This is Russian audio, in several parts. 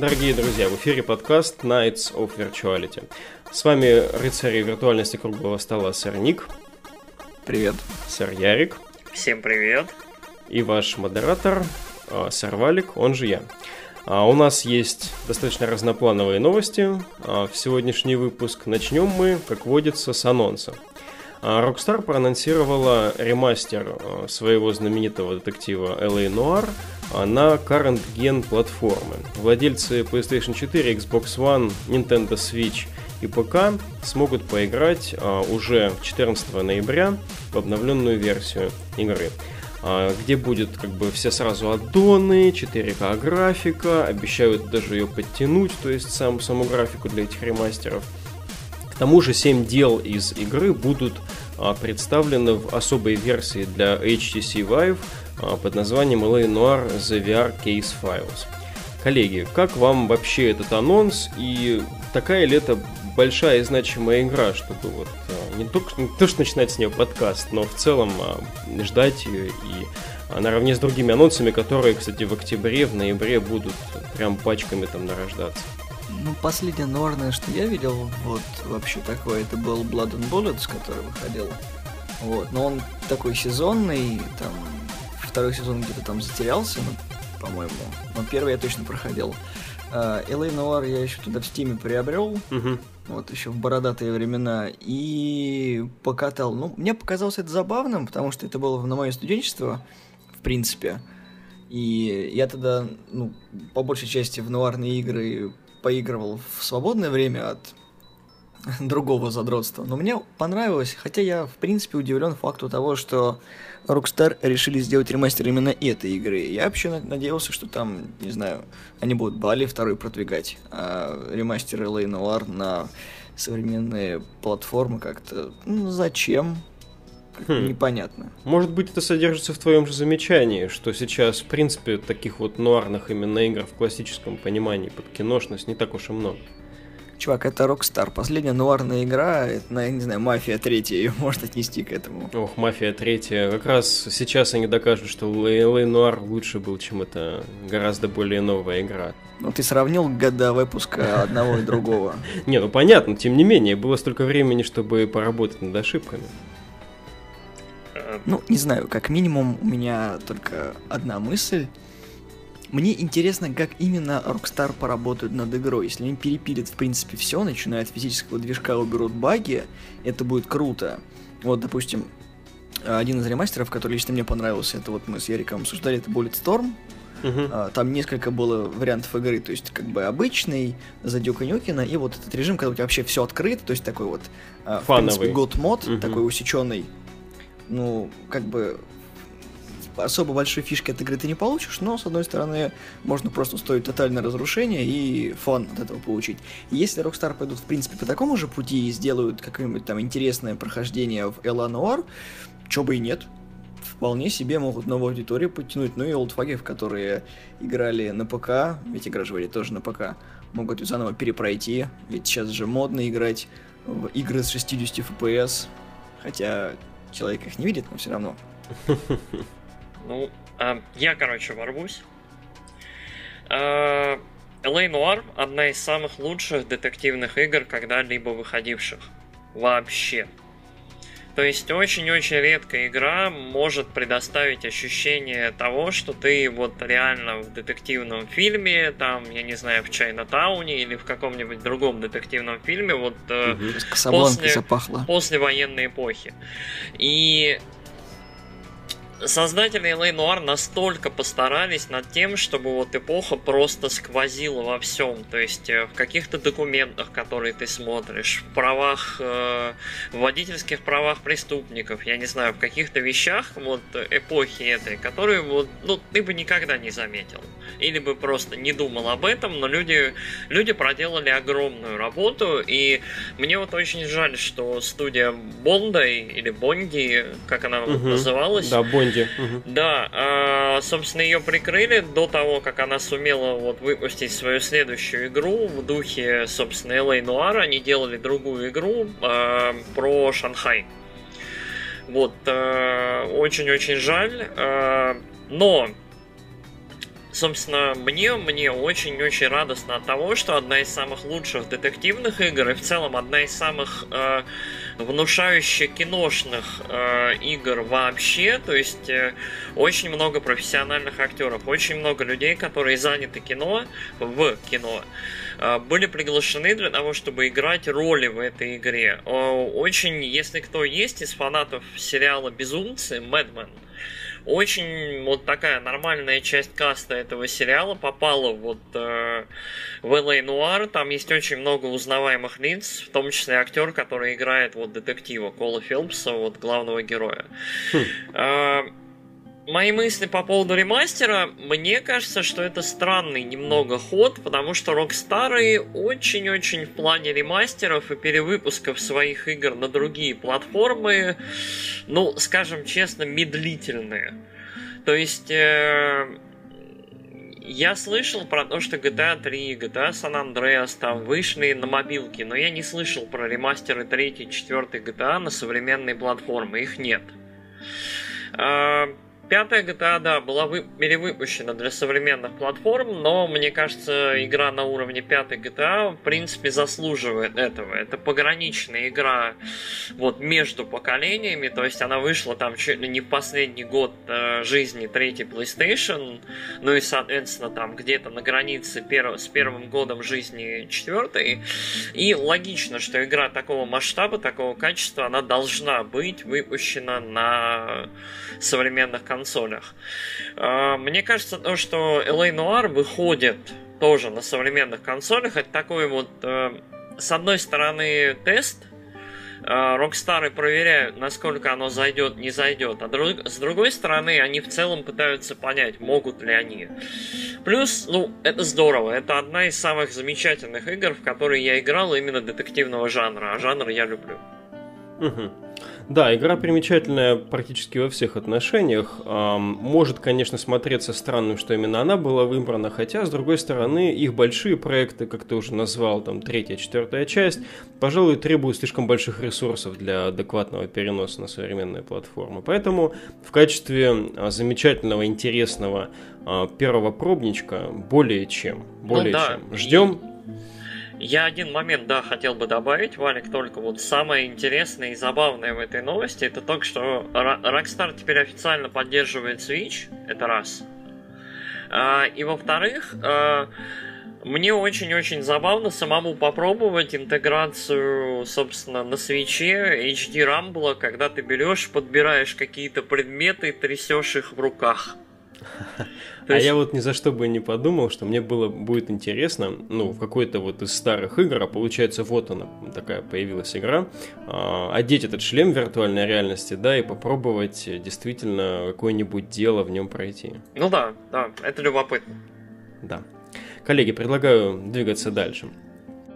Дорогие друзья, в эфире подкаст Nights of Virtuality. С вами рыцари виртуальности круглого стола сэр Ник. Привет. Сэр Ярик. Всем привет. И ваш модератор а, сэр Валик, он же я. А у нас есть достаточно разноплановые новости. А в сегодняшний выпуск начнем мы, как водится, с анонса. А Rockstar проанонсировала ремастер а, своего знаменитого детектива LA Noir на current gen платформы. Владельцы PlayStation 4, Xbox One, Nintendo Switch и ПК смогут поиграть уже 14 ноября в обновленную версию игры где будет как бы все сразу аддоны, 4К графика, обещают даже ее подтянуть, то есть сам, саму графику для этих ремастеров – тому же 7 дел из игры будут а, представлены в особой версии для HTC Vive а, под названием LA Noir The VR Case Files. Коллеги, как вам вообще этот анонс и такая ли это большая и значимая игра, чтобы вот а, не только не то, что начинать с нее подкаст, но в целом ждать ее и наравне с другими анонсами, которые, кстати, в октябре, в ноябре будут прям пачками там нарождаться. Ну, последнее норное, что я видел, вот, вообще такое, это был Blood and Bullets, который выходил. Вот, но он такой сезонный, там, второй сезон где-то там затерялся, ну, по-моему. Но первый я точно проходил. LA Noir я еще туда в стиме приобрел, uh-huh. вот еще в бородатые времена, и покатал. Ну, мне показалось это забавным, потому что это было на мое студенчество, в принципе. И я тогда, ну, по большей части в нуарные игры поигрывал в свободное время от другого задротства. Но мне понравилось, хотя я, в принципе, удивлен факту того, что Rockstar решили сделать ремастер именно этой игры. Я вообще надеялся, что там, не знаю, они будут Бали второй продвигать, а ремастер LA Noir на современные платформы как-то... Ну, зачем? Хм. Непонятно. Может быть, это содержится в твоем же замечании, что сейчас, в принципе, таких вот нуарных именно игр в классическом понимании под киношность не так уж и много. Чувак, это Rockstar. Последняя нуарная игра, это, я не знаю, Мафия третья, ее можно отнести к этому. Ох, Мафия третья. Как раз сейчас они докажут, что LA Нуар лучше был, чем это гораздо более новая игра. Ну, ты сравнил года выпуска одного и другого. Не, ну понятно, тем не менее, было столько времени, чтобы поработать над ошибками. Ну, не знаю, как минимум у меня только одна мысль. Мне интересно, как именно Rockstar поработают над игрой. Если они перепилят, в принципе, все, начиная от физического движка, уберут баги, это будет круто. Вот, допустим, один из ремастеров, который лично мне понравился, это вот мы с Яриком обсуждали, это Bulletstorm. Uh-huh. Там несколько было вариантов игры, то есть как бы обычный, за Дюка Нюкина, и вот этот режим, когда у тебя вообще все открыто, то есть такой вот, Фановый. в принципе, год мод, uh-huh. такой усеченный, ну, как бы особо большой фишки от игры ты не получишь, но, с одной стороны, можно просто устроить тотальное разрушение и фон от этого получить. Если Rockstar пойдут, в принципе, по такому же пути и сделают какое-нибудь там интересное прохождение в Нуар, чё бы и нет, вполне себе могут новую аудиторию подтянуть, ну и олдфагов, которые играли на ПК, ведь игра же тоже на ПК, могут заново перепройти, ведь сейчас же модно играть в игры с 60 FPS, хотя человек их не видит, но все равно. Ну, а, я, короче, ворвусь. А, LA Noir одна из самых лучших детективных игр, когда-либо выходивших. Вообще. То есть очень-очень редкая игра может предоставить ощущение того, что ты вот реально в детективном фильме, там, я не знаю, в Чайна Тауне или в каком-нибудь другом детективном фильме, вот угу. после, после военной эпохи. И создатели LA Noir настолько постарались над тем, чтобы вот эпоха просто сквозила во всем. То есть э, в каких-то документах, которые ты смотришь, в правах, э, в водительских правах преступников, я не знаю, в каких-то вещах вот эпохи этой, которые вот, ну, ты бы никогда не заметил. Или бы просто не думал об этом, но люди, люди проделали огромную работу, и мне вот очень жаль, что студия Бонда или Бонди, как она угу. называлась, да, Бонди Инди. Да, а, собственно, ее прикрыли до того, как она сумела вот выпустить свою следующую игру в духе, собственно, LA Noir. Они делали другую игру а, про Шанхай. Вот, а, очень-очень жаль. Но собственно, мне, мне очень-очень радостно от того, что одна из самых лучших детективных игр и в целом одна из самых э, внушающих киношных э, игр вообще, то есть э, очень много профессиональных актеров, очень много людей, которые заняты кино, в кино, э, были приглашены для того, чтобы играть роли в этой игре. Очень, если кто есть из фанатов сериала «Безумцы», «Мэдмен», очень вот такая нормальная часть каста этого сериала попала вот э, в L.A. Noir. Там есть очень много узнаваемых лиц, в том числе актер, который играет вот детектива Кола Филпса, вот главного героя. Хм. Э, мои мысли по поводу ремастера, мне кажется, что это странный немного ход, потому что Rockstar очень-очень в плане ремастеров и перевыпусков своих игр на другие платформы, ну, скажем честно, медлительные. То есть... Э, я слышал про то, что GTA 3, GTA San Andreas там вышли на мобилки, но я не слышал про ремастеры 3 4 GTA на современные платформы. Их нет. А, Пятая GTA, да, была вы... перевыпущена для современных платформ, но мне кажется, игра на уровне пятой GTA в принципе заслуживает этого. Это пограничная игра вот между поколениями, то есть она вышла там чуть ли не в последний год э, жизни третьей PlayStation, ну и, соответственно, там где-то на границе перв... с первым годом жизни четвертой. И логично, что игра такого масштаба, такого качества, она должна быть выпущена на современных консолях консолях. А, мне кажется, то, что LA Noir выходит тоже на современных консолях, это такой вот, э, с одной стороны, тест, Рокстары проверяют, насколько оно зайдет, не зайдет. А друг, с другой стороны, они в целом пытаются понять, могут ли они. Плюс, ну, это здорово. Это одна из самых замечательных игр, в которые я играл именно детективного жанра. А жанр я люблю. Угу. Да, игра примечательная практически во всех отношениях. Может, конечно, смотреться странным, что именно она была выбрана, хотя, с другой стороны, их большие проекты, как ты уже назвал, там, третья, четвертая часть, пожалуй, требуют слишком больших ресурсов для адекватного переноса на современные платформы. Поэтому в качестве а, замечательного, интересного а, первого пробничка более чем. Более ну, да. чем. Ждем. Я один момент, да, хотел бы добавить, Валик, только вот самое интересное и забавное в этой новости, это то, что Rockstar теперь официально поддерживает Switch, это раз. А, и во-вторых, а, мне очень-очень забавно самому попробовать интеграцию, собственно, на свече HD Rumble, когда ты берешь, подбираешь какие-то предметы, трясешь их в руках. А я вот ни за что бы не подумал, что мне было будет интересно, ну, в какой-то вот из старых игр, а получается вот она, такая появилась игра, а, одеть этот шлем виртуальной реальности, да, и попробовать действительно какое-нибудь дело в нем пройти. Ну да, да, это любопытно. Да. Коллеги, предлагаю двигаться дальше.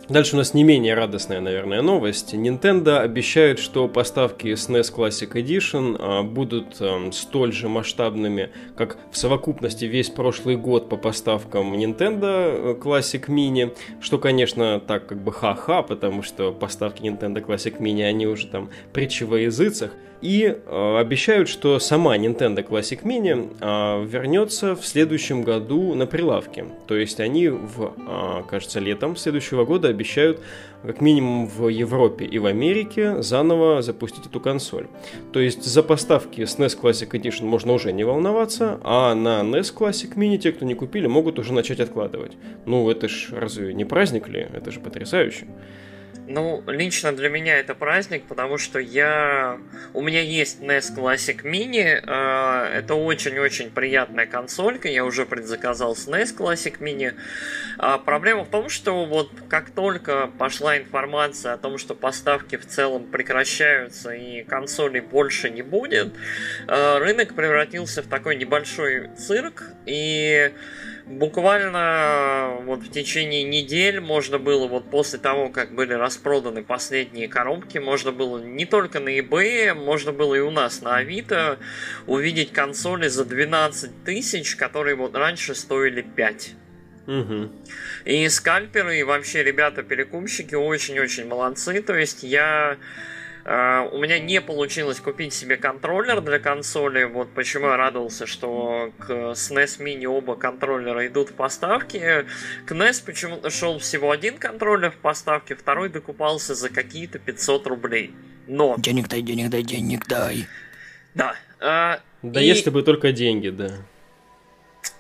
Дальше у нас не менее радостная, наверное, новость. Nintendo обещает, что поставки SNES Classic Edition а, будут а, столь же масштабными, как в совокупности весь прошлый год по поставкам Nintendo Classic Mini, что, конечно, так как бы ха-ха, потому что поставки Nintendo Classic Mini, они уже там притчи во языцах. И э, обещают, что сама Nintendo Classic Mini э, вернется в следующем году на прилавке. То есть они в, э, кажется, летом следующего года обещают как минимум в Европе и в Америке заново запустить эту консоль. То есть за поставки SNES Classic Edition можно уже не волноваться, а на NES Classic Mini те, кто не купили, могут уже начать откладывать. Ну, это ж разве не праздник ли? Это же потрясающе. Ну, лично для меня это праздник, потому что я... У меня есть NES Classic Mini. Э, это очень-очень приятная консолька. Я уже предзаказал с NES Classic Mini. А проблема в том, что вот как только пошла информация о том, что поставки в целом прекращаются и консолей больше не будет, э, рынок превратился в такой небольшой цирк. И буквально вот в течение недель можно было, вот после того, как были распроданы последние коробки, можно было не только на eBay, можно было и у нас на Авито увидеть консоли за 12 тысяч, которые вот раньше стоили 5. Угу. И скальперы, и вообще ребята-перекупщики очень-очень молодцы. То есть я у меня не получилось купить себе контроллер для консоли. Вот почему я радовался, что к SNES Mini оба контроллера идут в поставке. К NES почему-то шел всего один контроллер в поставке, второй докупался за какие-то 500 рублей. Но... Денег дай, денег дай, денег дай. Да. Uh, да и... если бы только деньги, да.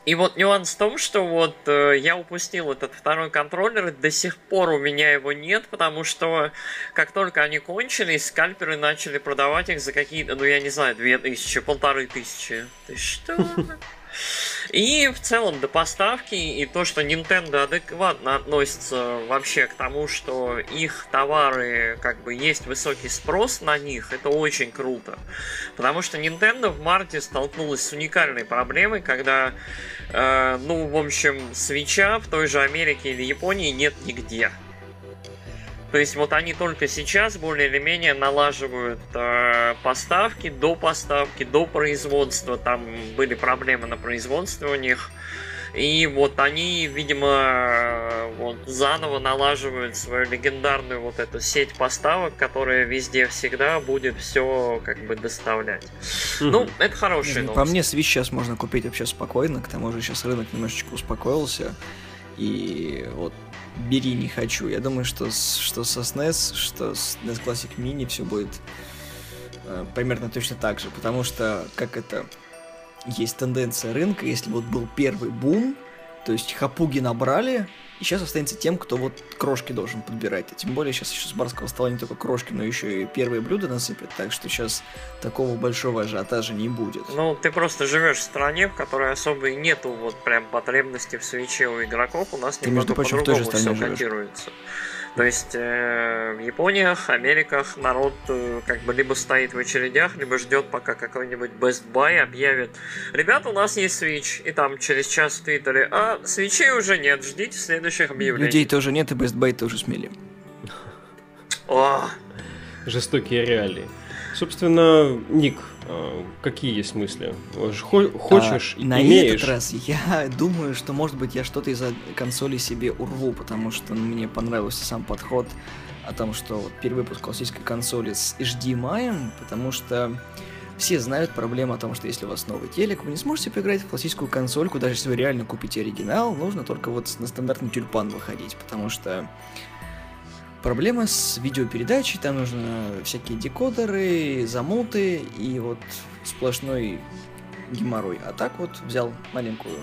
И вот нюанс в том, что вот э, я упустил этот второй контроллер, до сих пор у меня его нет, потому что как только они кончились, скальперы начали продавать их за какие-то, ну я не знаю, две тысячи, полторы тысячи. Ты что? И в целом до поставки и то, что Nintendo адекватно относится вообще к тому, что их товары, как бы есть высокий спрос на них, это очень круто. Потому что Nintendo в марте столкнулась с уникальной проблемой, когда, э, ну, в общем, свеча в той же Америке или Японии нет нигде. То есть вот они только сейчас более или менее налаживают э, поставки, до поставки, до производства. Там были проблемы на производстве у них. И вот они, видимо, э, вот заново налаживают свою легендарную вот эту сеть поставок, которая везде всегда будет все как бы доставлять. Ну, это хорошая новость. По мне, Switch сейчас можно купить вообще спокойно, к тому же сейчас рынок немножечко успокоился. И вот бери не хочу. Я думаю, что, что со SNES, что с NES Classic Mini все будет э, примерно точно так же, потому что, как это, есть тенденция рынка, если вот был первый бум, то есть хапуги набрали, и сейчас останется тем, кто вот крошки должен подбирать. А тем более сейчас еще с барского стола не только крошки, но еще и первые блюда насыпят, так что сейчас такого большого ажиотажа не будет. Ну, ты просто живешь в стране, в которой особо и нету вот прям потребности в свече у игроков. У нас ты, немного по-другому все котируется. То есть э, в Япониях, Америках народ э, как бы либо стоит в очередях, либо ждет, пока какой-нибудь Best Buy объявит. Ребята, у нас есть Switch. И там через час в Твиттере, а свечей уже нет, ждите следующих объявлений. Людей тоже нет, и Best Buy тоже смели. О! Жестокие реалии. Собственно, Ник, а, какие есть мысли? Хочешь, а, на имеешь? этот раз я думаю, что, может быть, я что-то из-за консоли себе урву, потому что мне понравился сам подход о том, что вот перевыпуск классической консоли с HDMI, потому что все знают проблему о том, что если у вас новый телек, вы не сможете поиграть в классическую консольку, даже если вы реально купите оригинал, нужно только вот на стандартный тюльпан выходить, потому что проблема с видеопередачей, там нужно всякие декодеры, замуты и вот сплошной геморрой. А так вот взял маленькую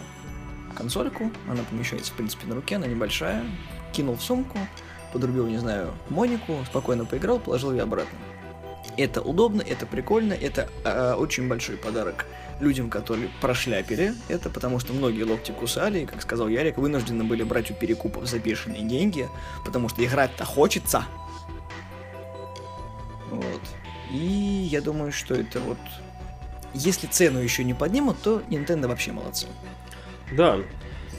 консольку, она помещается, в принципе, на руке, она небольшая, кинул в сумку, подрубил, не знаю, Монику, спокойно поиграл, положил ее обратно. Это удобно, это прикольно, это э, очень большой подарок людям, которые прошляпили это, потому что многие локти кусали, и, как сказал Ярик, вынуждены были брать у перекупов за бешеные деньги, потому что играть-то хочется. Вот. И я думаю, что это вот... Если цену еще не поднимут, то Nintendo вообще молодцы. Да,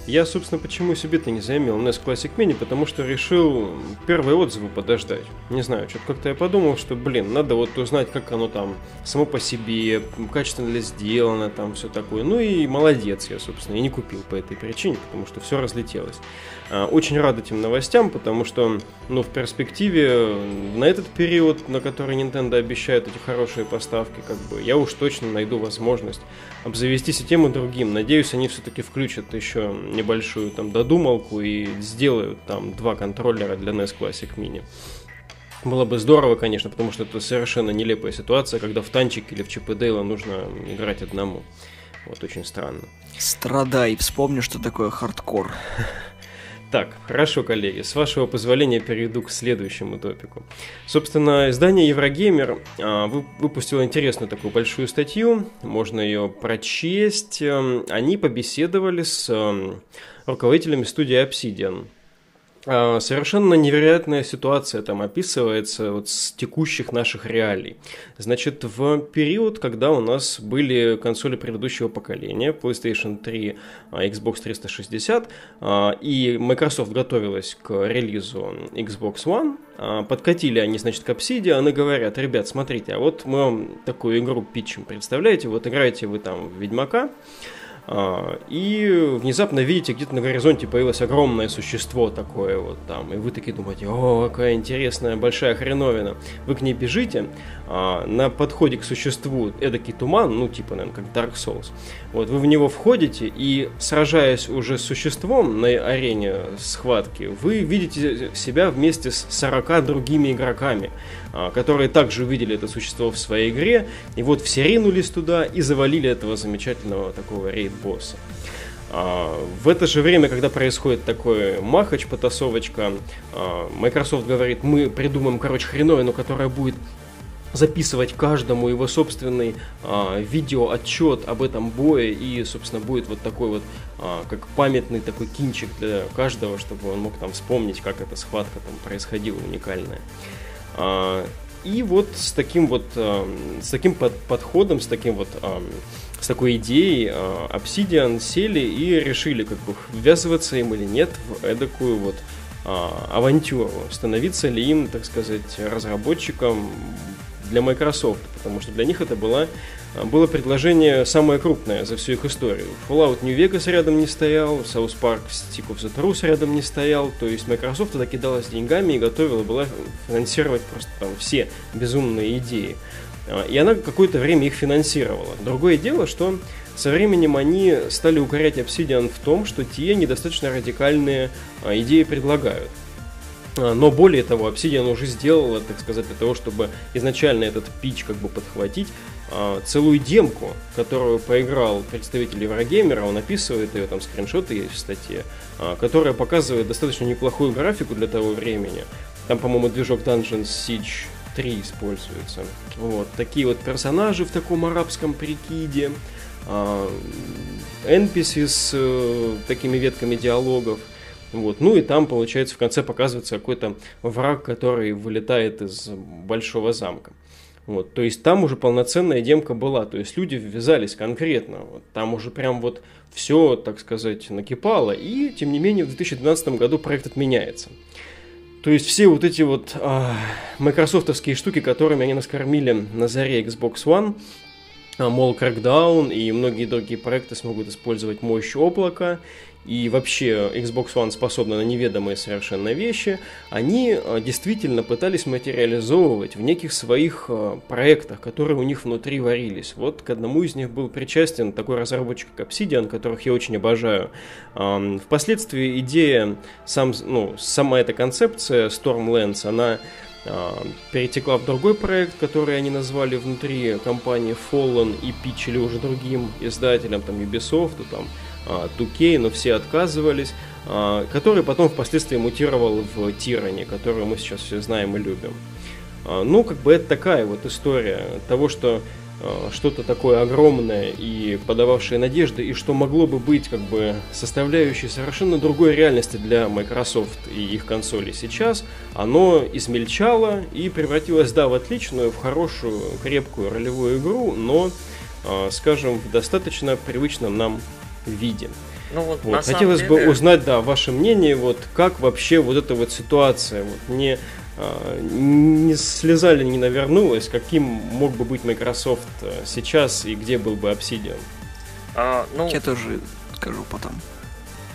я, собственно, почему себе-то не заимел NES Classic Mini, потому что решил первые отзывы подождать. Не знаю, что-то как-то я подумал, что, блин, надо вот узнать, как оно там само по себе, качественно ли сделано, там все такое. Ну и молодец я, собственно, и не купил по этой причине, потому что все разлетелось. А, очень рад этим новостям, потому что, ну, в перспективе, на этот период, на который Nintendo обещает эти хорошие поставки, как бы, я уж точно найду возможность обзавестись и тем, и другим. Надеюсь, они все-таки включат еще небольшую там додумалку и сделают там два контроллера для NES Classic Mini. Было бы здорово, конечно, потому что это совершенно нелепая ситуация, когда в танчик или в ЧП Дейла нужно играть одному. Вот очень странно. Страдай, вспомни, что такое хардкор. Так, хорошо, коллеги, с вашего позволения перейду к следующему топику. Собственно, издание Еврогеймер а, выпустило интересную такую большую статью, можно ее прочесть. Эм, они побеседовали с эм, руководителями студии Obsidian. А, совершенно невероятная ситуация там описывается вот с текущих наших реалий. Значит, в период, когда у нас были консоли предыдущего поколения, PlayStation 3, а, Xbox 360, а, и Microsoft готовилась к релизу Xbox One, подкатили они, значит, к Obsidian и говорят, ребят, смотрите, а вот мы вам такую игру питчем, представляете, вот играете вы там в Ведьмака, и внезапно видите, где-то на горизонте появилось огромное существо такое вот там, и вы такие думаете, о, какая интересная большая хреновина. Вы к ней бежите, а, на подходе к существу эдакий туман, ну типа, наверное, как Dark Souls. Вот вы в него входите и, сражаясь уже с существом на арене схватки, вы видите себя вместе с 40 другими игроками, а, которые также увидели это существо в своей игре, и вот все ринулись туда и завалили этого замечательного такого рейд-босса. А, в это же время, когда происходит такой махач, потасовочка, Microsoft говорит, мы придумаем, короче, хреновину, которая будет записывать каждому его собственный а, видеоотчет об этом бое и, собственно, будет вот такой вот, а, как памятный такой кинчик для каждого, чтобы он мог там вспомнить, как эта схватка там происходила уникальная. А, и вот с таким вот, а, с таким под, подходом, с таким вот, а, с такой идеей а, Obsidian сели и решили, как бы, ввязываться им или нет в эдакую вот а, авантюру, становиться ли им, так сказать, разработчиком для Microsoft, потому что для них это было, было предложение самое крупное за всю их историю. Fallout New Vegas рядом не стоял, South Park Stick of the Truth рядом не стоял, то есть Microsoft тогда кидалась деньгами и готовила была финансировать просто там все безумные идеи. А, и она какое-то время их финансировала. Другое дело, что со временем они стали укорять Obsidian в том, что те недостаточно радикальные а, идеи предлагают. А, но более того, Obsidian уже сделала, так сказать, для того, чтобы изначально этот пич как бы подхватить, а, целую демку, которую поиграл представитель Еврогеймера, он описывает ее, там скриншоты есть в статье, а, которая показывает достаточно неплохую графику для того времени. Там, по-моему, движок Dungeons Siege 3 используется. Вот. Такие вот персонажи в таком арабском прикиде, NPC с э, такими ветками диалогов – вот. Ну и там, получается, в конце показывается какой-то враг, который вылетает из большого замка. Вот, то есть там уже полноценная демка была, то есть люди ввязались конкретно, вот, там уже прям вот все, так сказать, накипало, и тем не менее в 2012 году проект отменяется. То есть все вот эти вот а, майкрософтовские штуки, которыми они нас кормили на заре Xbox One, а, мол, Crackdown и многие другие проекты смогут использовать мощь облака, и вообще Xbox One способна на неведомые совершенно вещи, они э, действительно пытались материализовывать в неких своих э, проектах, которые у них внутри варились. Вот к одному из них был причастен такой разработчик, как Obsidian, которых я очень обожаю. Впоследствии идея, сам, ну, сама эта концепция Stormlands, она э, перетекла в другой проект, который они назвали внутри компании Fallen и питчили уже другим издателям, там Ubisoft, там 2K, а, но все отказывались, а, который потом впоследствии мутировал в Тиране, которую мы сейчас все знаем и любим. А, ну, как бы это такая вот история того, что что-то такое огромное и подававшее надежды, и что могло бы быть как бы составляющей совершенно другой реальности для Microsoft и их консолей сейчас, оно измельчало и превратилось, да, в отличную, в хорошую, крепкую ролевую игру, но, скажем, в достаточно привычном нам виде. Ну, вот, вот. Хотелось деле... бы узнать, да, ваше мнение, вот как вообще вот эта вот ситуация, вот не, а, не слеза ли не навернулась, каким мог бы быть Microsoft э, сейчас и где был бы Obsidian? А, ну... Я тоже скажу потом.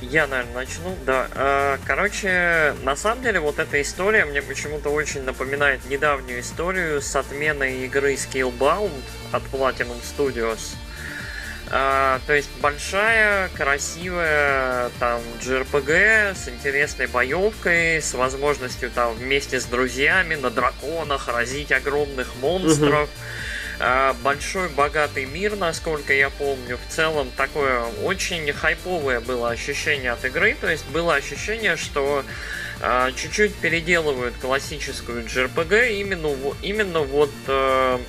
Я, наверное, начну. Да. А, короче, на самом деле, вот эта история мне почему-то очень напоминает недавнюю историю с отменой игры Scalebound от Platinum Studios. А, то есть большая, красивая там JRPG с интересной боевкой, с возможностью там вместе с друзьями на драконах разить огромных монстров. А, большой богатый мир, насколько я помню. В целом такое очень хайповое было ощущение от игры. То есть было ощущение, что а, чуть-чуть переделывают классическую JRPG именно, именно вот э,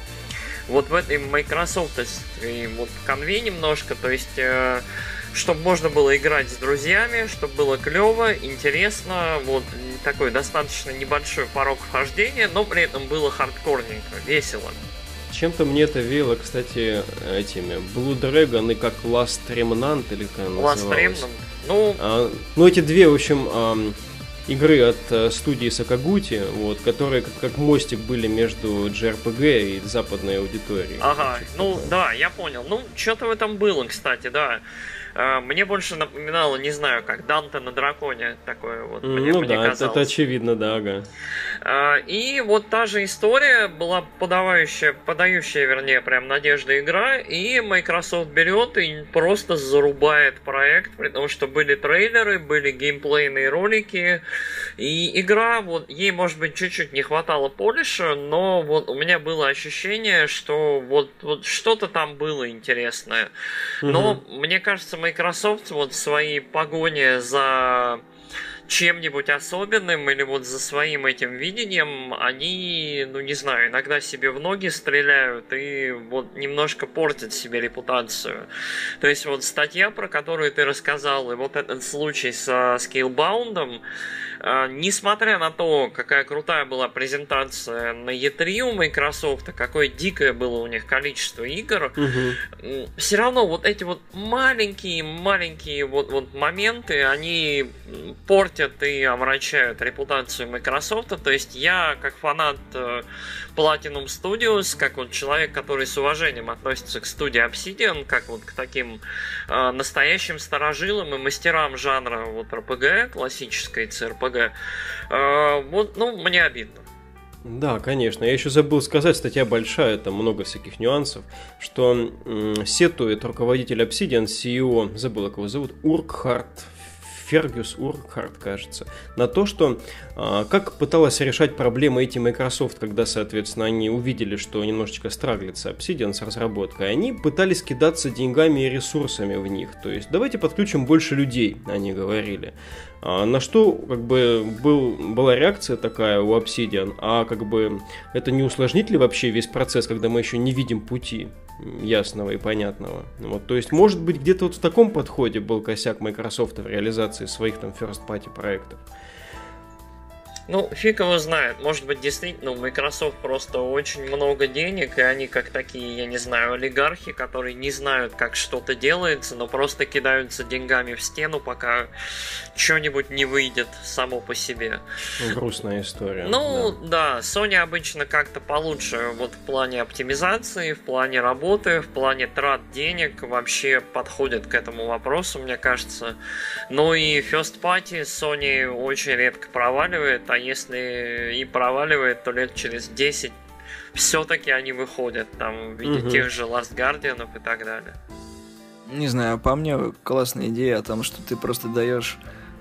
вот в этой Microsoft вот конве немножко, то есть э, чтобы можно было играть с друзьями, чтобы было клево, интересно, вот такой достаточно небольшой порог вхождения, но при этом было хардкорненько, весело. Чем-то мне это веяло, кстати, этими Blue Dragon и как Last Remnant или как Last Remnant. Ну, а, ну эти две, в общем, игры от э, студии Сакагути, вот, которые как, как мостик были между JRPG и западной аудиторией. Ага, ну такое. да, я понял. Ну, что-то в этом было, кстати, да. А, мне больше напоминало, не знаю, как Данте на драконе такое вот. Мне, ну мне да, это, это очевидно, да, ага. А, и вот та же история была подавающая, подающая, вернее, прям надежда игра, и Microsoft берет и просто зарубает проект, потому что были трейлеры, были геймплейные ролики, и игра, вот ей, может быть, чуть-чуть не хватало полиша, но вот у меня было ощущение, что вот, вот что-то там было интересное. Но угу. мне кажется, Microsoft вот в своей погоне за чем-нибудь особенным или вот за своим этим видением, они, ну не знаю, иногда себе в ноги стреляют и вот немножко портят себе репутацию. То есть вот статья, про которую ты рассказал, и вот этот случай со Scalebound, а, несмотря на то, какая крутая была презентация на E3 у Microsoft, какое дикое было у них количество игр, угу. все равно вот эти вот маленькие-маленькие вот, вот моменты, они портят и омрачают репутацию Microsoft. То есть я, как фанат э, Platinum Studios, как вот человек, который с уважением относится к студии Obsidian, как вот к таким э, настоящим старожилам и мастерам жанра вот RPG, классической CRPG, э, вот, ну, мне обидно. Да, конечно. Я еще забыл сказать, статья большая, там много всяких нюансов, что сетует руководитель Obsidian, CEO, забыл, как его зовут, Уркхарт Фергюс Уркхарт, кажется, на то, что а, как пыталась решать проблемы эти Microsoft, когда, соответственно, они увидели, что немножечко страглится Obsidian с разработкой, они пытались кидаться деньгами и ресурсами в них. То есть, давайте подключим больше людей, они говорили. А, на что как бы был, была реакция такая у Obsidian, а как бы это не усложнит ли вообще весь процесс, когда мы еще не видим пути? ясного и понятного. Вот, то есть, может быть, где-то вот в таком подходе был косяк Microsoft в реализации своих там first-party проектов. Ну, фиг его знает. Может быть, действительно, у Microsoft просто очень много денег, и они как такие, я не знаю, олигархи, которые не знают, как что-то делается, но просто кидаются деньгами в стену, пока что-нибудь не выйдет само по себе. Грустная история. Ну, да. да, Sony обычно как-то получше вот в плане оптимизации, в плане работы, в плане трат денег вообще подходит к этому вопросу, мне кажется. Ну и First Party Sony очень редко проваливает, а если и проваливает, то лет через 10 все-таки они выходят там в виде угу. тех же Last Guardian и так далее. Не знаю, по мне классная идея о том, что ты просто даешь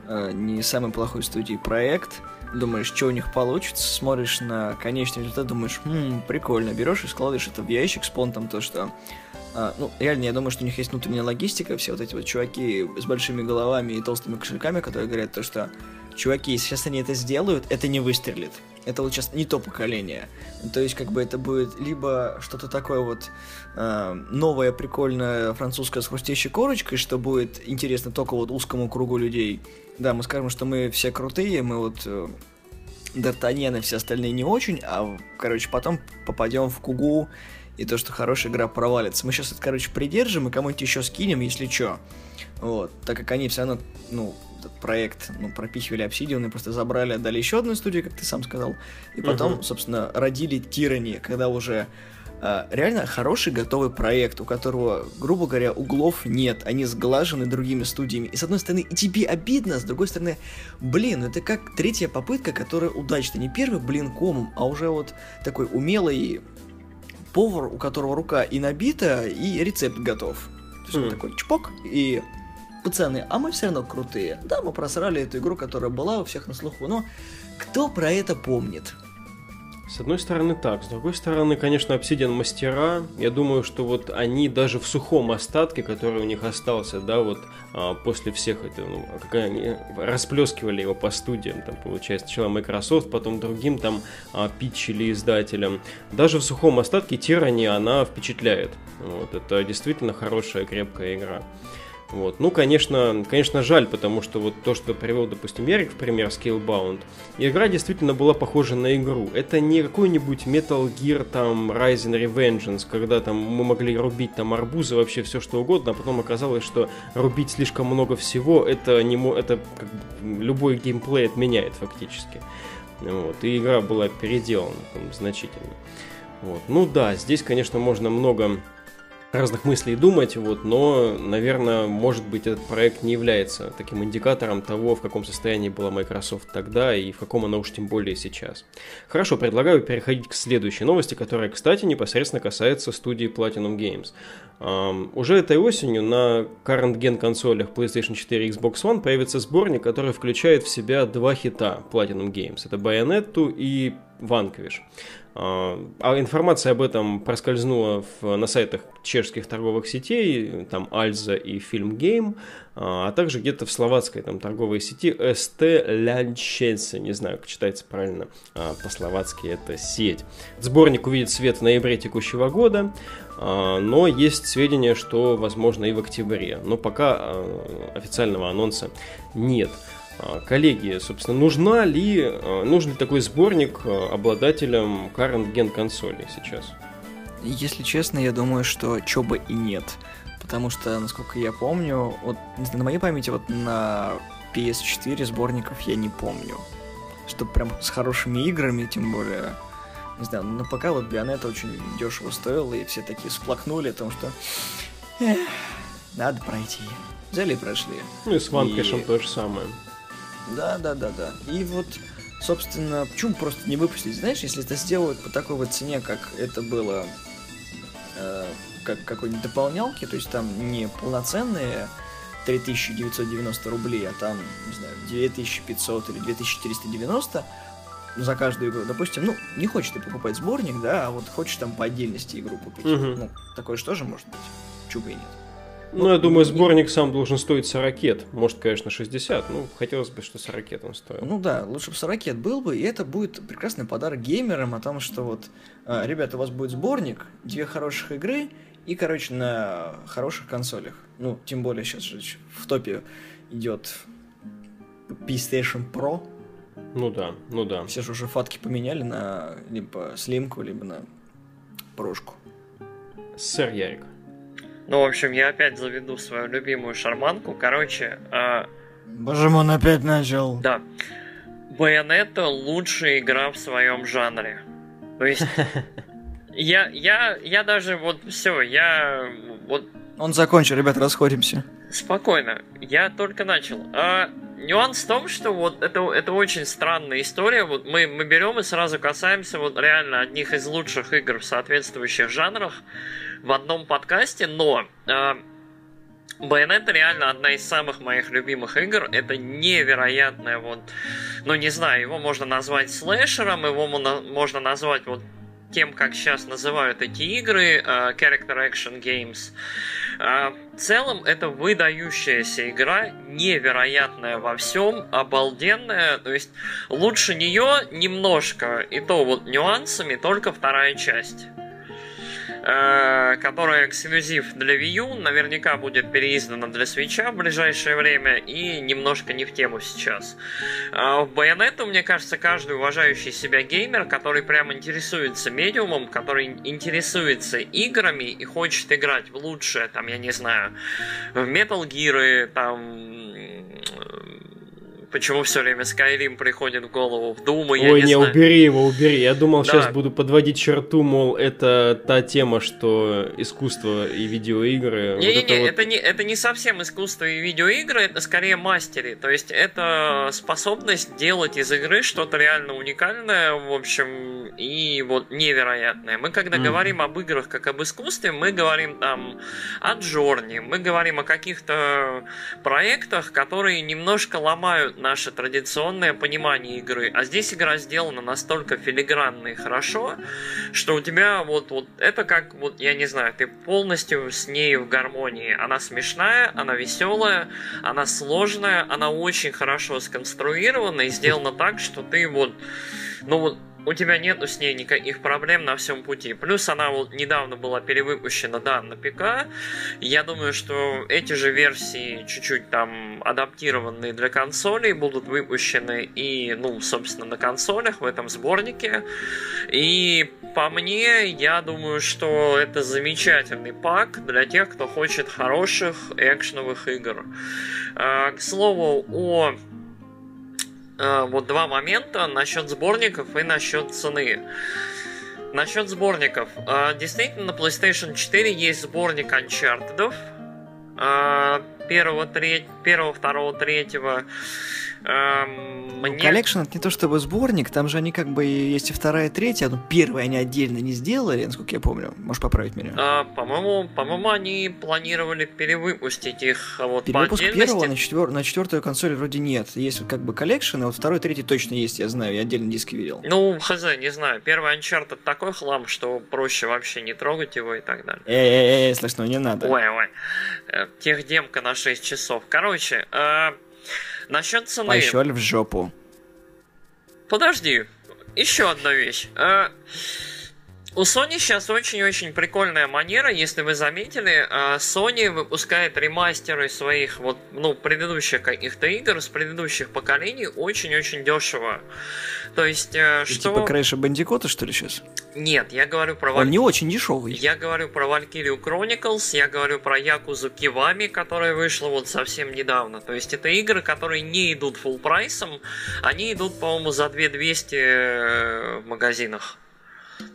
э, не самой плохой студии проект, думаешь, что у них получится, смотришь на конечный результат, думаешь, хм, прикольно, берешь и складываешь это в ящик с понтом, то, что а, ну, реально, я думаю, что у них есть внутренняя логистика, все вот эти вот чуваки с большими головами и толстыми кошельками, которые говорят то, что чуваки, сейчас они это сделают, это не выстрелит. Это вот сейчас не то поколение. То есть, как бы это будет либо что-то такое вот э, новое, прикольное, французское с хрустящей корочкой, что будет интересно только вот узкому кругу людей. Да, мы скажем, что мы все крутые, мы вот э, Д'Артаньян и все остальные не очень, а, короче, потом попадем в Кугу, и то, что хорошая игра провалится. Мы сейчас это, короче, придержим и кому-нибудь еще скинем, если что. Вот, так как они все равно, ну, этот проект, ну, пропихивали Obsidian и просто забрали, отдали еще одну студию, как ты сам сказал. И потом, uh-huh. собственно, родили Тирани, когда уже Uh, реально хороший готовый проект, у которого, грубо говоря, углов нет, они сглажены другими студиями. И с одной стороны, и тебе обидно, с другой стороны, блин, это как третья попытка, которая удачная. Не первый блин комом, а уже вот такой умелый повар, у которого рука и набита, и рецепт готов. То есть mm. он такой чпок, и пацаны, а мы все равно крутые. Да, мы просрали эту игру, которая была у всех на слуху, но кто про это помнит? С одной стороны так, с другой стороны, конечно, Obsidian мастера, я думаю, что вот они даже в сухом остатке, который у них остался, да, вот а, после всех этого, ну, как они расплескивали его по студиям, там, получается, сначала Microsoft, потом другим там а, питчили издателям, даже в сухом остатке Tyranny она впечатляет, вот, это действительно хорошая, крепкая игра. Вот. Ну, конечно, конечно, жаль, потому что вот то, что привел, допустим, Ярик в пример Scalebound, игра действительно была похожа на игру. Это не какой-нибудь Metal Gear, там, Rising Revengeance, когда там мы могли рубить там арбузы, вообще все что угодно, а потом оказалось, что рубить слишком много всего, это, не, это как любой геймплей отменяет фактически. Вот. И игра была переделана там, значительно. Вот. Ну да, здесь, конечно, можно много разных мыслей думать, вот, но, наверное, может быть, этот проект не является таким индикатором того, в каком состоянии была Microsoft тогда и в каком она уж тем более сейчас. Хорошо, предлагаю переходить к следующей новости, которая, кстати, непосредственно касается студии Platinum Games. Um, уже этой осенью на current gen консолях PlayStation 4 и Xbox One появится сборник, который включает в себя два хита Platinum Games. Это Bayonetta и Vanquish. А, а информация об этом проскользнула в, на сайтах чешских торговых сетей, там Альза и Фильмгейм, а, а также где-то в словацкой там торговой сети СТ Лянченсе, не знаю, как читается правильно а, по-словацки это сеть. Сборник увидит свет в ноябре текущего года, но есть сведения, что возможно и в октябре, но пока официального анонса нет. А, коллеги, собственно, нужна ли, а, нужен ли такой сборник а, обладателям current gen консолей сейчас? Если честно, я думаю, что чё бы и нет. Потому что, насколько я помню, вот на моей памяти вот на PS4 сборников я не помню. Что прям с хорошими играми, тем более, не знаю, но пока вот Бионета очень дешево стоил, и все такие сплакнули о том, что Эх, надо пройти. Взяли и прошли. Ну и с Ванкэшем и... то же самое. Да, да, да, да. И вот, собственно, почему просто не выпустить? Знаешь, если это сделают по такой вот цене, как это было, э, как какой-нибудь дополнялки, то есть там не полноценные 3990 рублей, а там, не знаю, 2500 или 2490 за каждую игру. Допустим, ну, не хочешь ты покупать сборник, да, а вот хочешь там по отдельности игру купить. Угу. Ну, такое же тоже может быть. Чего и нет. Ну, я думаю, сборник сам должен стоить 40. Может, конечно, 60. Ну, хотелось бы, что 40 он стоил. Ну да, лучше бы 40 был бы, и это будет прекрасный подарок геймерам о том, что вот, а, ребята, у вас будет сборник, две хороших игры и, короче, на хороших консолях. Ну, тем более сейчас же в топе идет PlayStation Pro. Ну да, ну да. Все же уже фатки поменяли на либо слимку, либо на прошку. Сэр Ярик. Ну, в общем, я опять заведу свою любимую шарманку. Короче... Э... Боже мой, он опять начал. Да. Байонета лучшая игра в своем жанре. То есть... Я, я, я даже вот все, я вот... Он закончил, ребят, расходимся. Спокойно, я только начал. А, нюанс в том, что вот это, это очень странная история. Вот мы, мы берем и сразу касаемся вот реально одних из лучших игр в соответствующих жанрах в одном подкасте, но э, Bayonetta реально одна из самых моих любимых игр. Это невероятное вот, ну не знаю, его можно назвать слэшером, его можно назвать вот тем, как сейчас называют эти игры, uh, Character Action Games. Uh, в целом, это выдающаяся игра, невероятная во всем, обалденная. То есть, лучше нее немножко, и то вот нюансами, только вторая часть. Э, которая эксклюзив для Wii U, наверняка будет переиздана для Switch в ближайшее время и немножко не в тему сейчас. А в Bayonetta, мне кажется, каждый уважающий себя геймер, который прям интересуется медиумом, который интересуется играми и хочет играть в лучшее, там, я не знаю, в Metal Gear, там, Почему все время Skyrim приходит в голову? В Думу, я Ой, не, не знаю. убери его, убери. Я думал, да. сейчас буду подводить черту, мол, это та тема, что искусство и видеоигры. Не, вот это, не, вот... это не, это не совсем искусство и видеоигры, это скорее мастери. То есть это способность делать из игры что-то реально уникальное, в общем, и вот невероятное. Мы когда mm. говорим об играх как об искусстве, мы говорим там о Джорни, мы говорим о каких-то проектах, которые немножко ломают наше традиционное понимание игры. А здесь игра сделана настолько филигранно и хорошо, что у тебя вот, вот это как, вот я не знаю, ты полностью с ней в гармонии. Она смешная, она веселая, она сложная, она очень хорошо сконструирована и сделана так, что ты вот, ну вот у тебя нету с ней никаких проблем на всем пути. Плюс она вот недавно была перевыпущена, да, на ПК. Я думаю, что эти же версии, чуть-чуть там адаптированные для консолей, будут выпущены и, ну, собственно, на консолях в этом сборнике. И по мне, я думаю, что это замечательный пак для тех, кто хочет хороших экшеновых игр. А, к слову, о вот два момента насчет сборников и насчет цены. Насчет сборников. Э, действительно, на PlayStation 4 есть сборник Uncharted. Э, первого, треть, первого, второго, третьего. Эм, мне... Collection это не то чтобы сборник, там же они как бы есть и вторая, и третья, но первая они отдельно не сделали, насколько я помню. Можешь поправить меня? А, по-моему, по-моему, они планировали перевыпустить их а вот Перевыпуск по первого на, четвер... на четвертую консоль вроде нет. Есть как бы collection, а вот второй, третий точно есть, я знаю, я отдельно диски видел. Ну, хз, не знаю. Первый Uncharted такой хлам, что проще вообще не трогать его и так далее. Эй-эй-эй, слышно, не надо. Ой-ой. Э, техдемка на 6 часов. Короче, э, Насчет цены... Пощель в жопу. Подожди, еще одна вещь. А, у Sony сейчас очень-очень прикольная манера, если вы заметили, а, Sony выпускает ремастеры своих вот, ну, предыдущих каких-то игр с предыдущих поколений очень-очень дешево. То есть, э, Ты что... Типа Крэша Бандикота, что ли, сейчас? Нет, я говорю про... Он не очень дешевый. Я говорю про Valkyrie Chronicles, я говорю про Якузу Кивами, которая вышла вот совсем недавно. То есть, это игры, которые не идут full прайсом, они идут, по-моему, за 2200 э, в магазинах.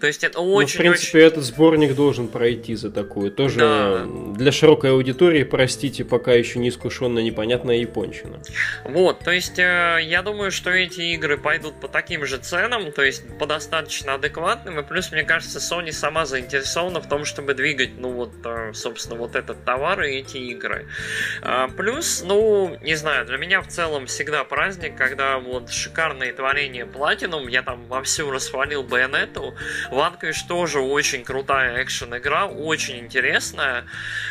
То есть это очень... Ну, в принципе, очень... этот сборник должен пройти за такую. Тоже да. для широкой аудитории, простите, пока еще не искушенная непонятная япончина. Вот, то есть э, я думаю, что эти игры пойдут по таким же ценам, то есть по достаточно адекватным, и плюс, мне кажется, Sony сама заинтересована в том, чтобы двигать, ну вот, э, собственно, вот этот товар и эти игры. А, плюс, ну, не знаю, для меня в целом всегда праздник, когда вот шикарные творения Platinum, я там вовсю расхвалил Байонету, Vanquish тоже очень крутая экшен-игра, очень интересная.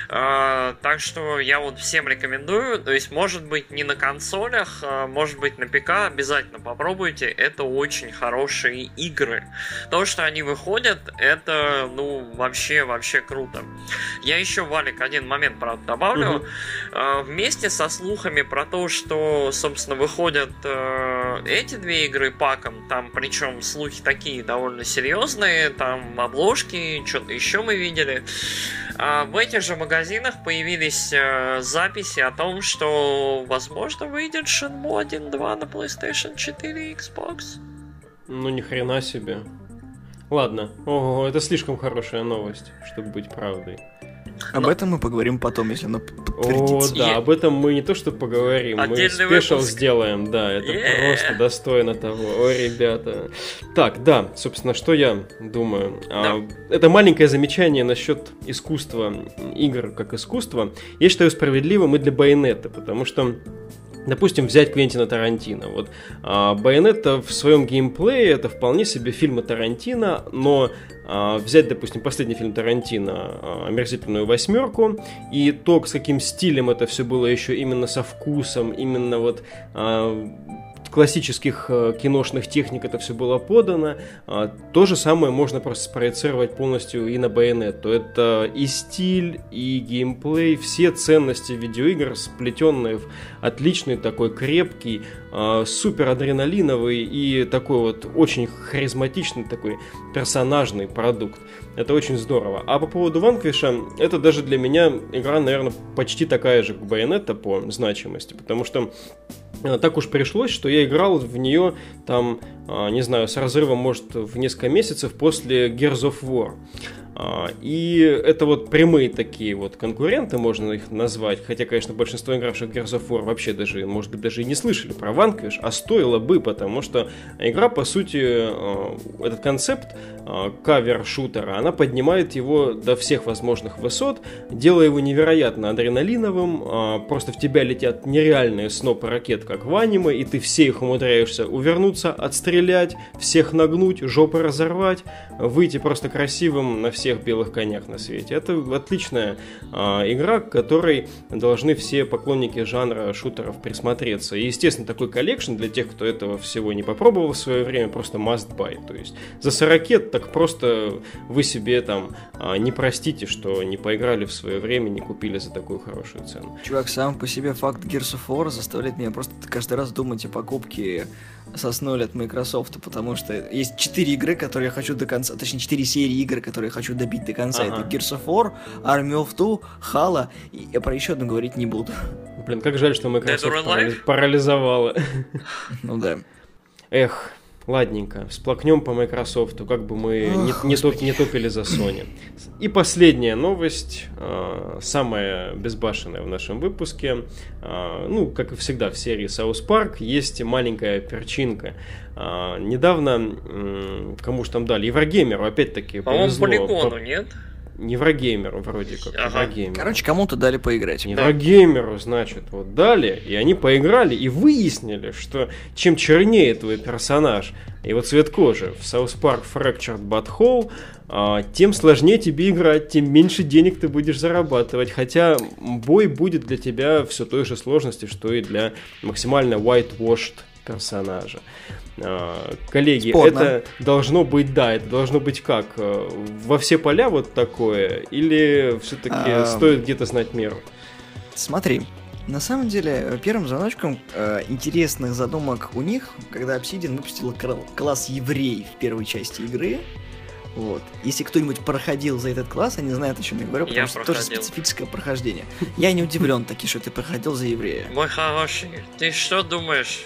А, так что я вот всем рекомендую. То есть, может быть, не на консолях, а может быть, на ПК обязательно попробуйте. Это очень хорошие игры. То, что они выходят, это, ну, вообще, вообще круто. Я еще, Валик, один момент, правда, добавлю. Угу. Вместе со слухами про то, что, собственно, выходят э, эти две игры паком, там, причем слухи такие довольно серьезные, серьезные, там обложки, что-то еще мы видели. А в этих же магазинах появились э, записи о том, что, возможно, выйдет Shenmue 1.2 на PlayStation 4 и Xbox. Ну, ни хрена себе. Ладно, ого, это слишком хорошая новость, чтобы быть правдой. Об Но... этом мы поговорим потом, если оно подтвердится. О, да, об этом мы не то что поговорим, Отдельный мы спешл сделаем, да, это yeah. просто достойно того. О, ребята. Так, да, собственно, что я думаю. Да. А, это маленькое замечание насчет искусства, игр как искусства. Я считаю справедливым и для Байонета, потому что Допустим, взять Квентина Тарантино. Вот а, Байонетта в своем геймплее это вполне себе фильмы Тарантино, но а, взять, допустим, последний фильм Тарантино а, «Омерзительную восьмерку», и то, с каким стилем это все было еще именно со вкусом, именно вот а, классических киношных техник это все было подано. То же самое можно просто спроецировать полностью и на Байонетту. Это и стиль, и геймплей, все ценности видеоигр, сплетенные в отличный такой крепкий, а, супер адреналиновый и такой вот очень харизматичный такой персонажный продукт. Это очень здорово. А по поводу Ванквиша, это даже для меня игра, наверное, почти такая же, как Байонетта по значимости, потому что Э, так уж пришлось, что я играл в нее там, а, не знаю, с разрывом, может, в несколько месяцев после Gears of War. А, и это вот прямые такие вот конкуренты, можно их назвать. Хотя, конечно, большинство игравших в Gears of War вообще даже, может быть, даже и не слышали про Vanquish, а стоило бы, потому что игра, по сути, а, этот концепт а, кавер-шутера, она поднимает его до всех возможных высот, делая его невероятно адреналиновым, просто в тебя летят нереальные снопы ракет, как в аниме, и ты все их умудряешься увернуться, отстрелять, всех нагнуть, жопы разорвать, выйти просто красивым на все всех белых конях на свете. Это отличная а, игра, к которой должны все поклонники жанра шутеров присмотреться. И, естественно, такой collection для тех, кто этого всего не попробовал в свое время, просто must buy. То есть за 40 так просто вы себе там а, не простите, что не поиграли в свое время, не купили за такую хорошую цену. Чувак, сам по себе факт Gears of War заставляет меня просто каждый раз думать о покупке соснули от Microsoft, потому что есть четыре игры, которые я хочу до конца, точнее, четыре серии игр, которые я хочу добить до конца. Ага. Это Gears of War, Army of Two, Halo, и я про еще одну говорить не буду. Блин, как жаль, что Microsoft парали... парализовала. Ну да. Эх, Ладненько, всплакнем по Microsoft, как бы мы Ох, не, не, топ, не топили за Sony. И последняя новость, э, самая безбашенная в нашем выпуске. Э, ну, как и всегда в серии South Park, есть маленькая перчинка. Э, недавно, э, кому же там дали, Еврогеймеру опять-таки По-моему, Полигону, по... нет? Неврогеймеру вроде как. Ага. Еврогеймеру. Короче, кому-то дали поиграть. Неврогеймеру, значит, вот дали, и они поиграли, и выяснили, что чем чернее твой персонаж, его цвет кожи в South Park Fractured Butthole, а, тем сложнее тебе играть, тем меньше денег ты будешь зарабатывать. Хотя бой будет для тебя все той же сложности, что и для максимально whitewashed персонажа. А, коллеги, Спорно. это должно быть, да, это должно быть как? Э, во все поля вот такое? Или все-таки а... стоит где-то знать меру? Смотри, на самом деле, первым звоночком э, интересных задумок у них, когда Obsidian выпустила класс еврей в первой части игры, вот. Если кто-нибудь проходил за этот класс, они знают, о чем я говорю, потому я что проходил. тоже специфическое прохождение. Я не удивлен таки, что ты проходил за еврея. Мой хороший, ты что думаешь?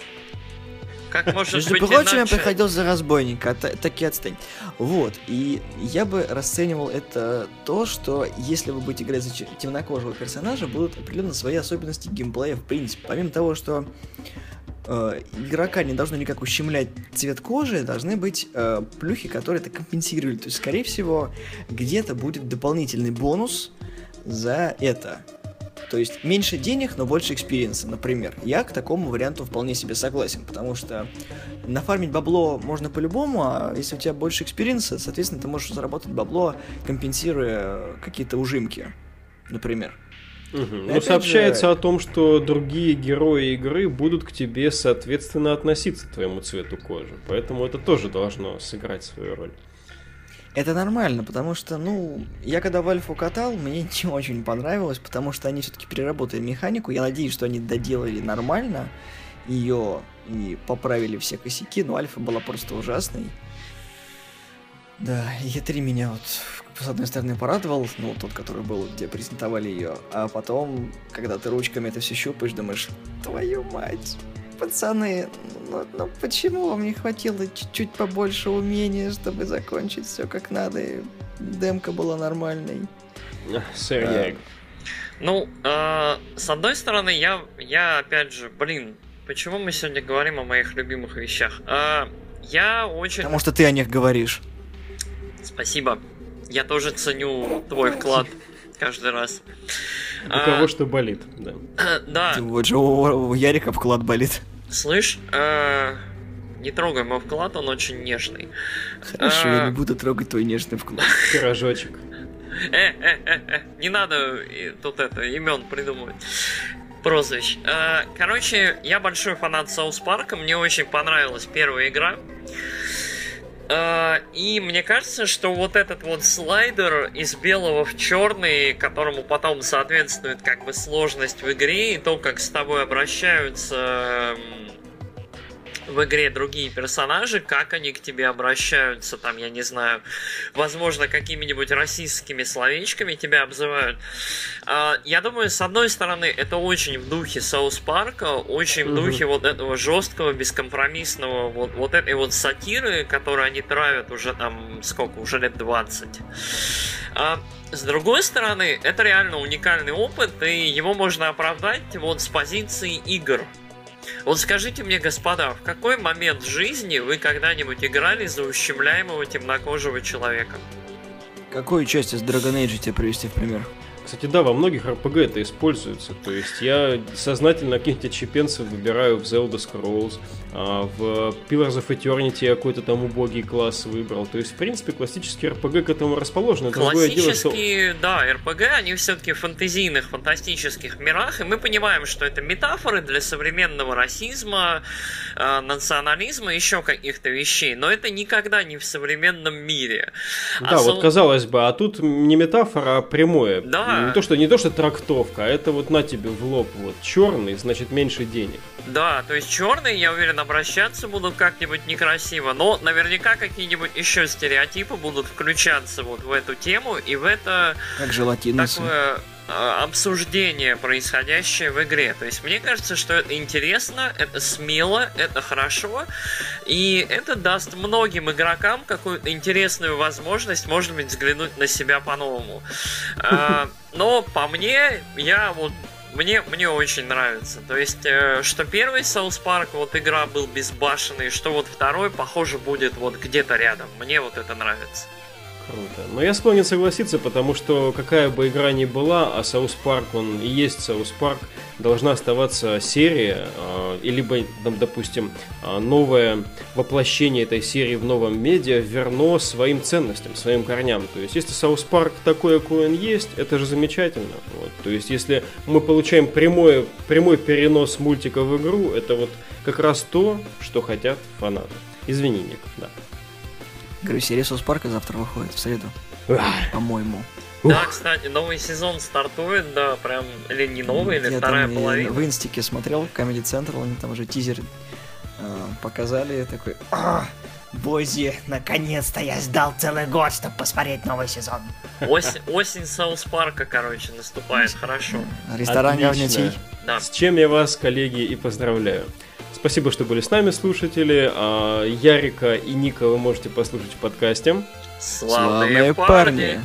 Как может Между прочим, я приходил за разбойника, а таки отстань. Вот, и я бы расценивал это то, что если вы будете играть за темнокожего персонажа, будут определенно свои особенности геймплея в принципе. Помимо того, что э, игрока не должно никак ущемлять цвет кожи, должны быть э, плюхи, которые это компенсируют. То есть, скорее всего, где-то будет дополнительный бонус за это. То есть меньше денег, но больше experience'а, например. Я к такому варианту вполне себе согласен, потому что нафармить бабло можно по-любому, а если у тебя больше experience'а, соответственно, ты можешь заработать бабло, компенсируя какие-то ужимки, например. Угу. Но сообщается же... о том, что другие герои игры будут к тебе, соответственно, относиться к твоему цвету кожи. Поэтому это тоже должно сыграть свою роль. Это нормально, потому что, ну, я когда в Альфу катал, мне не очень понравилось, потому что они все-таки переработали механику. Я надеюсь, что они доделали нормально ее и поправили все косяки, но Альфа была просто ужасной. Да, Е3 меня вот с одной стороны порадовал, ну, тот, который был, где презентовали ее, а потом, когда ты ручками это все щупаешь, думаешь, твою мать, пацаны, ну, ну почему вам не хватило чуть-чуть побольше умения, чтобы закончить все как надо, и демка была нормальной? Сергей. А, ну, э, с одной стороны, я, я опять же, блин, почему мы сегодня говорим о моих любимых вещах? Э, я очень... Потому что ты о них говоришь. Спасибо. Я тоже ценю твой вклад каждый раз. У а, кого что болит, да. Да. Вот же у, у Ярика вклад болит. Слышь, а, не трогай мой вклад, он очень нежный. Хорошо, а, я не буду трогать твой нежный вклад. Пирожочек. Э, э, э, э, не надо тут это имен придумывать прозвищ. Короче, я большой фанат Саус Парка, мне очень понравилась первая игра. Uh, и мне кажется, что вот этот вот слайдер из белого в черный, которому потом соответствует как бы сложность в игре и то, как с тобой обращаются в игре другие персонажи, как они к тебе обращаются, там, я не знаю, возможно, какими-нибудь российскими словечками тебя обзывают. А, я думаю, с одной стороны, это очень в духе Саус Парка, очень в духе вот этого жесткого, бескомпромиссного, вот, вот этой вот сатиры, которую они травят уже там, сколько, уже лет 20. А, с другой стороны, это реально уникальный опыт, и его можно оправдать вот с позиции игр. Вот скажите мне, господа, в какой момент жизни вы когда-нибудь играли за ущемляемого темнокожего человека? Какую часть из Dragon Age тебе привести в пример? Кстати, да, во многих RPG это используется. То есть я сознательно каких-то чепенцев выбираю в Zelda Scrolls, а в Pillars of Eternity я какой-то там убогий класс выбрал. То есть, в принципе, классические RPG к этому расположены. Классические, дело, что... да, RPG, они все-таки в фантазийных, фантастических мирах, и мы понимаем, что это метафоры для современного расизма, э, национализма, еще каких-то вещей, но это никогда не в современном мире. Да, а вот со... казалось бы, а тут не метафора, а прямое. Да. Не то, что, не то, что трактовка, а это вот на тебе в лоб, вот, черный, значит, меньше денег. Да, то есть черные, я уверен, обращаться будут как-нибудь некрасиво, но наверняка какие-нибудь еще стереотипы будут включаться вот в эту тему и в это... Как желатиносы. Такое обсуждение, происходящее в игре. То есть мне кажется, что это интересно, это смело, это хорошо, и это даст многим игрокам какую-то интересную возможность, может быть, взглянуть на себя по-новому. А, но по мне, я вот мне, мне очень нравится. То есть, э, что первый South Park, вот игра был безбашенный, что вот второй, похоже, будет вот где-то рядом. Мне вот это нравится. Круто. Но я склонен согласиться, потому что какая бы игра ни была, а South Park, он и есть South Park, должна оставаться серия, э, и либо, допустим, а, новое воплощение этой серии в новом медиа верно своим ценностям, своим корням. То есть, если South Park такой, какой он есть, это же замечательно. Вот. То есть, если мы получаем прямой, прямой перенос мультика в игру, это вот как раз то, что хотят фанаты. Извини, Ник, да. Говорю, серия South Парка завтра выходит, в среду. По-моему. Да, кстати, новый сезон стартует, да, прям, или не новый, или Я вторая там половина. в инстике смотрел, Comedy Central, они там уже тизер э, показали, такой, а, Боже, наконец-то я ждал целый год, чтобы посмотреть новый сезон. Осень, осень South Парка, короче, наступает, хорошо. Ресторан говнятей. Да. С чем я вас, коллеги, и поздравляю. Спасибо, что были с нами, слушатели. А, Ярика и Ника вы можете послушать в подкасте. Славные, Славные парни. парни.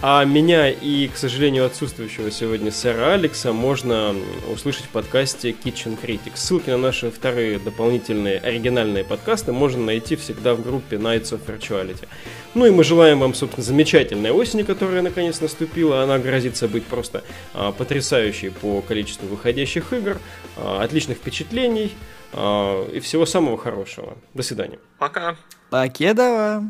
А меня и, к сожалению, отсутствующего сегодня сэра Алекса можно услышать в подкасте Kitchen Critics. Ссылки на наши вторые дополнительные оригинальные подкасты можно найти всегда в группе Nights of Virtuality. Ну и мы желаем вам, собственно, замечательной осени, которая наконец наступила. Она грозится быть просто а, потрясающей по количеству выходящих игр, а, отличных впечатлений, и всего самого хорошего. До свидания. Пока. Покедова.